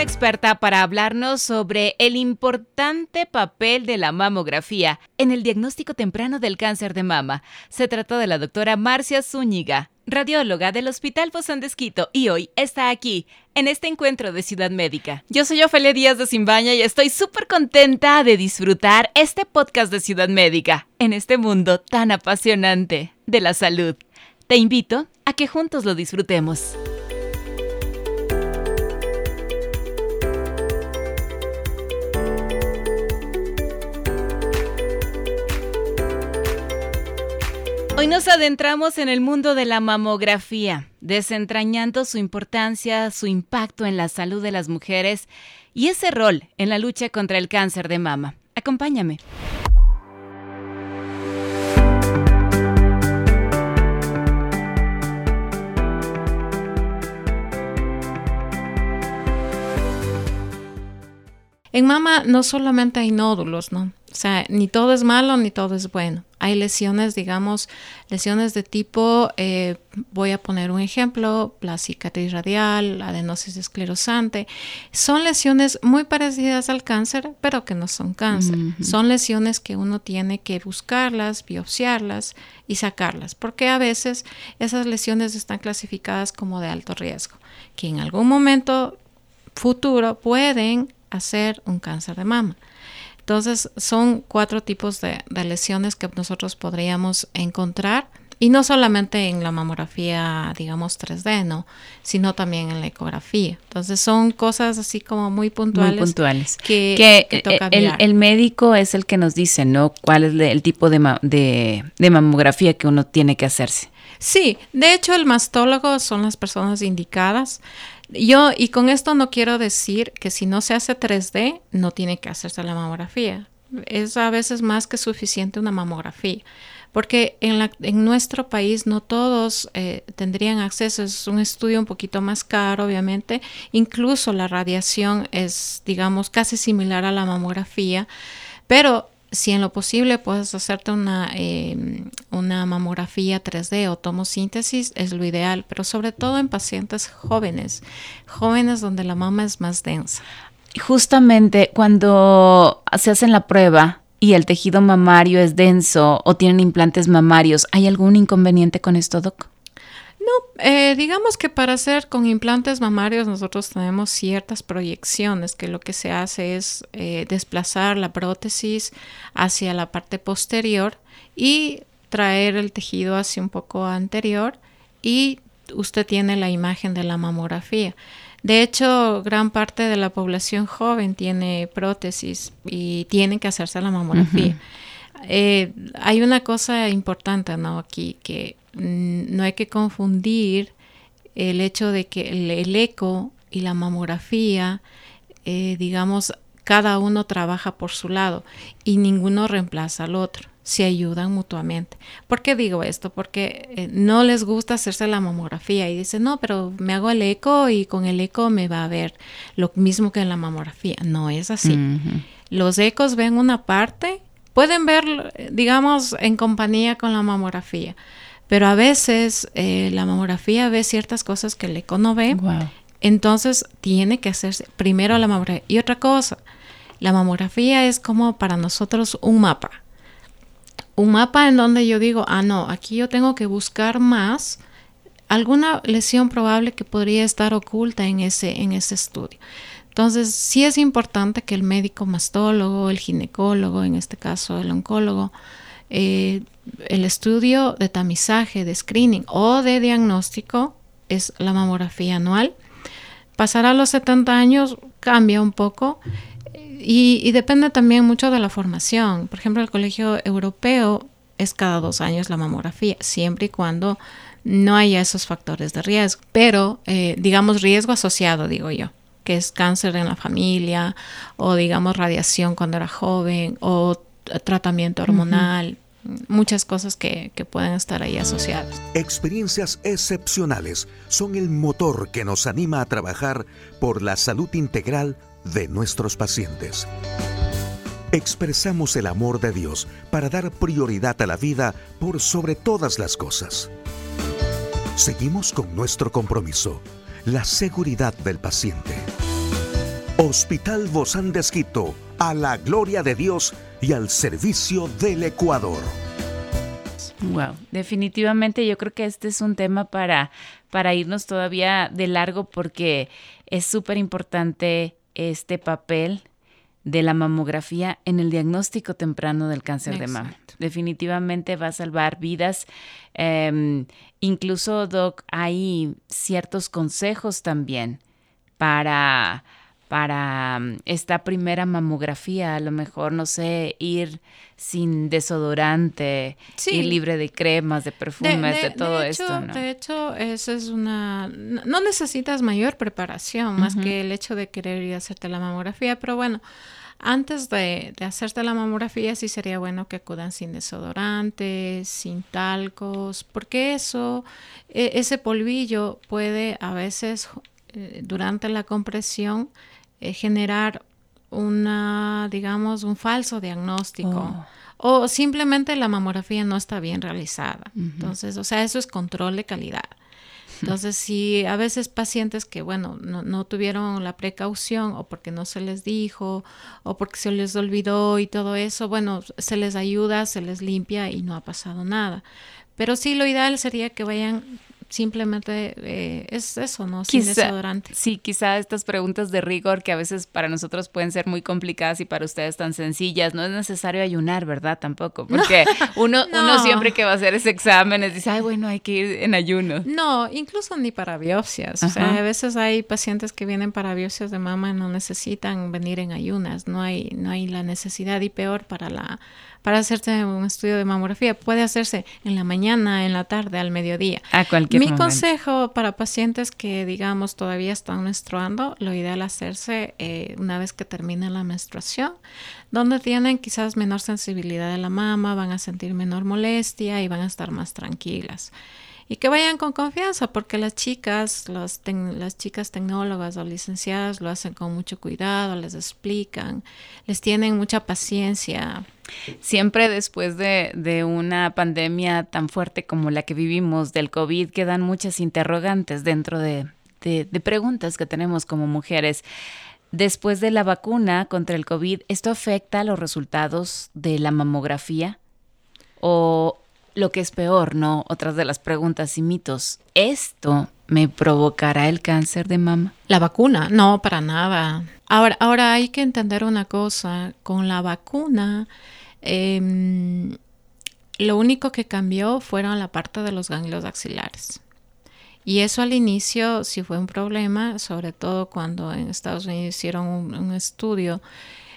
Experta para hablarnos sobre el importante papel de la mamografía en el diagnóstico temprano del cáncer de mama. Se trata de la doctora Marcia Zúñiga, radióloga del Hospital Bozán y hoy está aquí, en este encuentro de Ciudad Médica. Yo soy Ofelia Díaz de Simbaña y estoy súper contenta de disfrutar este podcast de Ciudad Médica, en este mundo tan apasionante de la salud. Te invito a que juntos lo disfrutemos. Hoy nos adentramos en el mundo de la mamografía, desentrañando su importancia, su impacto en la salud de las mujeres y ese rol en la lucha contra el cáncer de mama. Acompáñame. En mama no solamente hay nódulos, ¿no? O sea, ni todo es malo ni todo es bueno. Hay lesiones, digamos, lesiones de tipo, eh, voy a poner un ejemplo, la cicatriz radial, adenosis esclerosante. Son lesiones muy parecidas al cáncer, pero que no son cáncer. Son lesiones que uno tiene que buscarlas, biopsiarlas y sacarlas, porque a veces esas lesiones están clasificadas como de alto riesgo, que en algún momento futuro pueden hacer un cáncer de mama. Entonces, son cuatro tipos de, lesiones que nosotros podríamos encontrar. Y no solamente en la mamografía, digamos, 3D, ¿no? Sino también en la ecografía. Entonces son cosas así como muy puntuales. Muy puntuales. Que, el, médico es el que nos dice, ¿no? ¿Cuál es el tipo de, de mamografía que uno tiene que hacerse? Sí, de hecho el mastólogo son las personas indicadas. Yo, y con esto no quiero decir que si no se hace 3D, no tiene que hacerse la mamografía. Es a veces más que suficiente una mamografía, porque en, nuestro país no todos eh, tendrían acceso. Es un estudio un poquito más caro, obviamente. Incluso la radiación es, digamos, casi similar a la mamografía, pero si en lo posible puedes hacerte una, em, una mamografía 3D o tomosíntesis, es lo ideal, pero sobre todo en pacientes jóvenes, jóvenes donde la mama es más densa. Justamente cuando se hacen la prueba y el tejido mamario es denso o tienen implantes mamarios, ¿hay algún inconveniente con esto, Doc? Eh, digamos que para hacer con implantes mamarios nosotros tenemos ciertas proyecciones, que lo que se hace es eh, desplazar la prótesis hacia la parte posterior y traer el tejido hacia un poco anterior y usted tiene la imagen de la mamografía. De hecho, gran parte de la población joven tiene prótesis y tiene que hacerse la mamografía. Eh, hay una cosa importante ¿no? aquí que no hay que confundir el hecho de que el, eco y la mamografía, eh, digamos, cada uno trabaja por su lado y ninguno reemplaza al otro, se ayudan mutuamente. ¿Por qué digo esto? Porque eh, no les gusta hacerse la mamografía y dicen, no, pero me hago el eco y con el eco me va a ver lo mismo que en la mamografía. No es así. Los ecos ven una parte, pueden ver, digamos, en compañía con la mamografía pero a veces eh, la mamografía ve ciertas cosas que el eco no ve. Entonces tiene que hacerse primero la mamografía. Y otra cosa, la mamografía es como para nosotros un mapa. Un mapa en donde yo digo, ah, no, aquí yo tengo que buscar más alguna lesión probable que podría estar oculta en ese, en ese estudio. Entonces, sí es importante que el médico mastólogo, el ginecólogo, en este caso el oncólogo, eh, el estudio de tamizaje, de screening o de diagnóstico es la mamografía anual. Pasar los 70 años cambia un poco y, y, depende también mucho de la formación. Por ejemplo, el colegio europeo es cada dos años la mamografía, siempre y cuando no haya esos factores de riesgo. Pero, eh, digamos, riesgo asociado, digo yo, que es cáncer en la familia o, digamos, radiación cuando era joven o tratamiento hormonal, muchas cosas que, que pueden estar ahí asociadas. Experiencias excepcionales son el motor que nos anima a trabajar por la salud integral de nuestros pacientes. Expresamos el amor de Dios para dar prioridad a la vida por sobre todas las cosas. Seguimos con nuestro compromiso, la seguridad del paciente. Hospital Bozán de Esquito, a la gloria de Dios y al servicio del Ecuador. Wow, definitivamente yo creo que este es un tema para, para irnos todavía de largo porque es súper importante este papel de la mamografía en el diagnóstico temprano del cáncer de mama. Definitivamente va a salvar vidas. Em, incluso, Doc, hay ciertos consejos también para para mm, esta primera mamografía, a lo mejor, no sé, ir sin desodorante, ir libre de cremas, de perfumes, de, todo esto. ¿no? De hecho, eso es una... No necesitas mayor preparación más que el hecho de querer ir a hacerte la mamografía, pero bueno, antes de, de, hacerte la mamografía sí sería bueno que acudan sin desodorante, sin talcos, porque eso, e, ese polvillo puede a veces eh, durante la compresión eh, generar una, digamos, un falso diagnóstico. Oh. O simplemente la mamografía no está bien realizada. Entonces, o sea, eso es control de calidad. Entonces, si a veces pacientes que, bueno, no, no, tuvieron la precaución o porque no se les dijo o porque se les olvidó y todo eso, bueno, se les ayuda, se les limpia y no ha pasado nada. Pero sí, lo ideal sería que vayan simplemente eh, es eso, ¿no? Sin desodorante. Sí, quizá estas preguntas de rigor que a veces para nosotros pueden ser muy complicadas y para ustedes tan sencillas, no es necesario ayunar, ¿verdad? Tampoco, porque uno, uno siempre que va a hacer ese examen dice, ay, bueno, hay que ir en ayuno. No, incluso ni para biopsias. O sea, a veces hay pacientes que vienen para biopsias de mama y no necesitan venir en ayunas, no hay, no hay la necesidad y peor para la para hacerse un estudio de mamografía. Puede hacerse en la mañana, en la tarde, al mediodía. A cualquier Mi consejo para pacientes que, digamos, todavía están menstruando, lo ideal hacerse eh, una vez que termine la menstruación, donde tienen quizás menor sensibilidad de la mama, van a sentir menor molestia y van a estar más tranquilas y que vayan con confianza porque las chicas, las, las chicas tecnólogas o licenciadas lo hacen con mucho cuidado, les explican, les tienen mucha paciencia. Siempre después de, de, una pandemia tan fuerte como la que vivimos del COVID, quedan muchas interrogantes dentro de, de, preguntas que tenemos como mujeres. Después de la vacuna contra el COVID, ¿esto afecta a los resultados de la mamografía? ¿O lo que es peor, ¿no? Otras de las preguntas y mitos. ¿Esto me provocará el cáncer de mama? La vacuna, no, para nada. Ahora, ahora hay que entender una cosa. Con la vacuna, em, lo único que cambió fueron la parte de los ganglios axilares. Y eso al inicio sí fue un problema, sobre todo cuando en Estados Unidos hicieron un estudio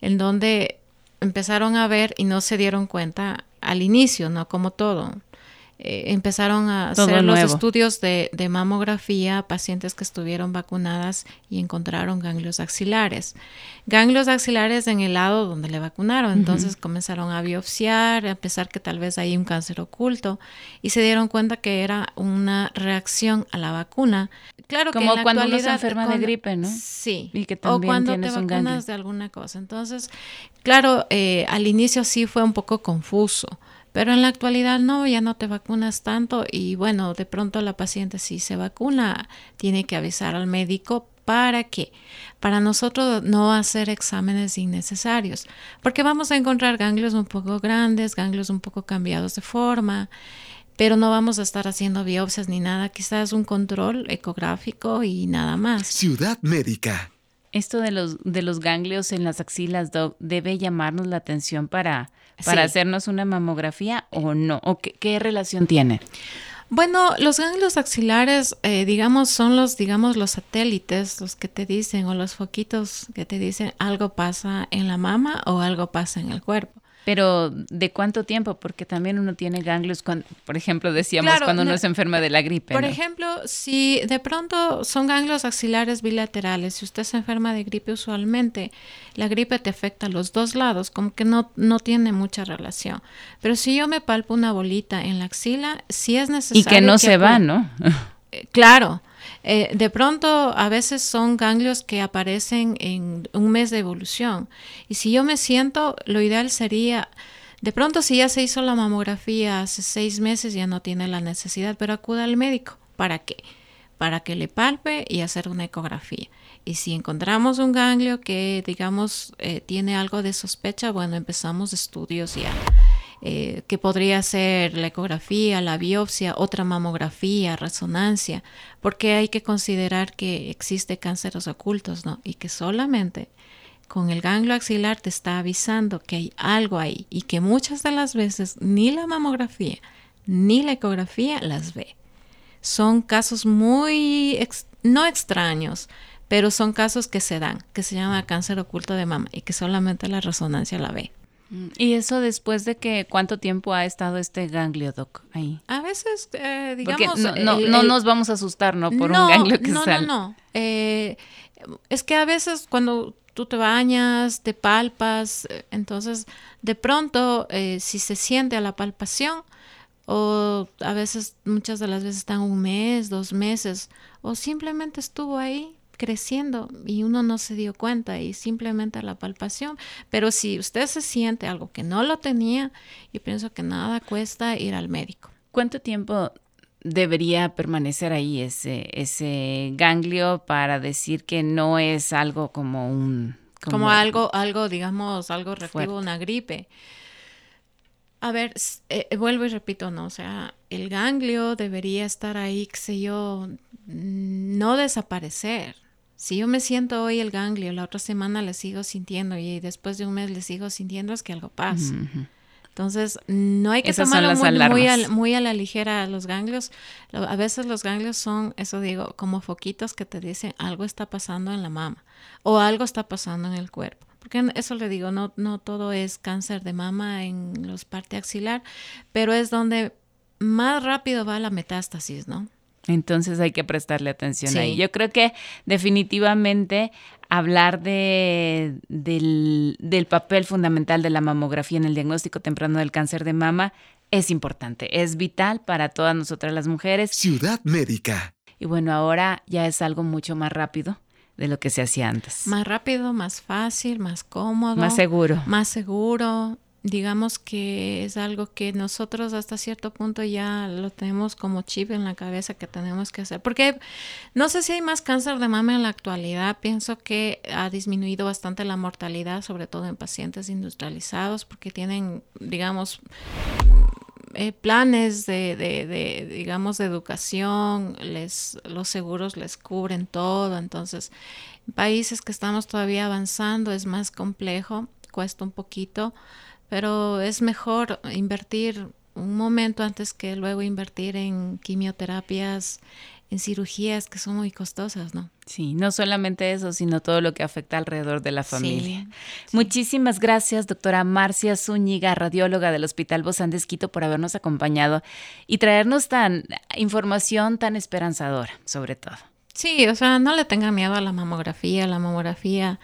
en donde empezaron a ver y no se dieron cuenta al inicio, no como todo. Eh, empezaron a hacer los estudios de, mamografía pacientes que estuvieron vacunadas y encontraron ganglios axilares. Ganglios axilares en el lado donde le vacunaron. Entonces comenzaron a biopsiar, a pesar que tal vez hay un cáncer oculto, y se dieron cuenta que era una reacción a la vacuna. Claro Como que cuando uno se enferma de gripe, ¿no? Sí. Y que también o cuando te vacunas de alguna cosa. Entonces, claro, eh, al inicio sí fue un poco confuso pero en la actualidad no, ya no te vacunas tanto y bueno, de pronto la paciente si se vacuna tiene que avisar al médico para qué? Para nosotros no hacer exámenes innecesarios, porque vamos a encontrar ganglios un poco grandes, ganglios un poco cambiados de forma, pero no vamos a estar haciendo biopsias ni nada, quizás un control ecográfico y nada más. Ciudad Médica. Esto de los, de los ganglios en las axilas, debe llamarnos la atención para, para hacernos una mamografía o no? ¿O qué, relación tiene? Bueno, los ganglios axilares, eh, digamos, son los, digamos, los satélites, los que te dicen, o los foquitos que te dicen algo pasa en la mama o algo pasa en el cuerpo. Pero ¿de cuánto tiempo? Porque también uno tiene ganglios, cuando, por ejemplo, decíamos cuando uno se enferma de la gripe. Por ejemplo, si de pronto son ganglios axilares bilaterales, si usted se enferma de gripe usualmente, la gripe te afecta a los dos lados, como que no, no tiene mucha relación. Pero si yo me palpo una bolita en la axila, sí es necesario. Y que no se va, ¿no? Eh, claro. Eh, de pronto, a veces son ganglios que aparecen en un mes de evolución. Y si yo me siento, lo ideal sería, de pronto si ya se hizo la mamografía hace seis meses, ya no tiene la necesidad, pero acuda al médico. ¿Para qué? Para que le palpe y hacer una ecografía. Y si encontramos un ganglio que, digamos, eh, tiene algo de sospecha, bueno, empezamos estudios ya. Eh, que podría ser la ecografía, la biopsia, otra mamografía, resonancia, porque hay que considerar que existe cánceres ocultos, ¿no? Y que solamente con el ganglio axilar te está avisando que hay algo ahí y que muchas de las veces ni la mamografía ni la ecografía las ve. Son casos muy, no extraños, pero son casos que se dan, que se llama cáncer oculto de mama y que solamente la resonancia la ve. Mm, ¿Y eso después de que cuánto tiempo ha estado este ganglio, doc, ahí? A veces, eh, digamos... no, no, nos vamos a asustar, ¿no? Por un ganglio que no, sale. No, no, eh, es que a veces cuando tú te bañas, te palpas, eh, entonces de pronto si se siente a la palpación, o a veces, muchas de las veces están un mes, dos meses, o simplemente estuvo ahí creciendo y uno no se dio cuenta y simplemente la palpación. Pero si usted se siente algo que no lo tenía, yo pienso que nada cuesta ir al médico. ¿Cuánto tiempo debería permanecer ahí ese, ese ganglio para decir que no es algo como un... Como, algo, algo, digamos, algo reactivo, una gripe. A ver, eh, eh, vuelvo y repito, ¿no? O sea, el ganglio debería estar ahí, qué sé yo, no desaparecer. Si yo me siento hoy el ganglio, la otra semana le sigo sintiendo y después de un mes le sigo sintiendo, es que algo pasa. Entonces, no hay que tomarlo muy, muy, a, la ligera los ganglios. A veces los ganglios son, eso digo, como foquitos que te dicen algo está pasando en la mama o algo está pasando en el cuerpo. Porque eso le digo, no, no todo es cáncer de mama en los parte axilar, pero es donde más rápido va la metástasis, ¿no? Entonces hay que prestarle atención ahí. Yo creo que definitivamente hablar de, del, del, papel fundamental de la mamografía en el diagnóstico temprano del cáncer de mama es importante, es vital para todas nosotras las mujeres. Ciudad Médica. Y bueno, ahora ya es algo mucho más rápido de lo que se hacía antes. Más rápido, más fácil, más cómodo. Más seguro. Más seguro digamos que es algo que nosotros hasta cierto punto ya lo tenemos como chip en la cabeza que tenemos que hacer. Porque no sé si hay más cáncer de mama en la actualidad. Pienso que ha disminuido bastante la mortalidad, sobre todo en pacientes industrializados, porque tienen, digamos, eh, planes de, de, de, digamos, de educación, les, los seguros les cubren todo. Entonces, en países que estamos todavía avanzando es más complejo, cuesta un poquito pero es mejor invertir un momento antes que luego invertir en quimioterapias, en cirugías que son muy costosas, ¿no? Sí, no solamente eso, sino todo lo que afecta alrededor de la familia. Muchísimas gracias, doctora Marcia Zúñiga, radióloga del Hospital Bozán de Esquito, por habernos acompañado y traernos tan información tan esperanzadora, sobre todo. Sí, o sea, no le tengan miedo a la mamografía, la mamografía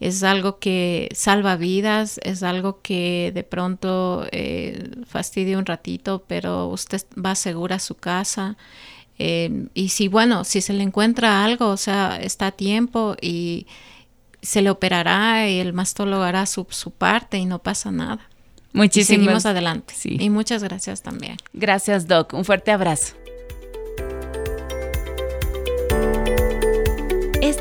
es algo que salva vidas, es algo que de pronto eh, fastidia un ratito, pero usted va segura a su casa. Eh, y si, bueno, si se le encuentra algo, o sea, está a tiempo y se le operará y el mastólogo hará su, su parte y no pasa nada. Muchísimas. seguimos adelante. Sí. Y muchas gracias también. Gracias, Doc. Un fuerte abrazo.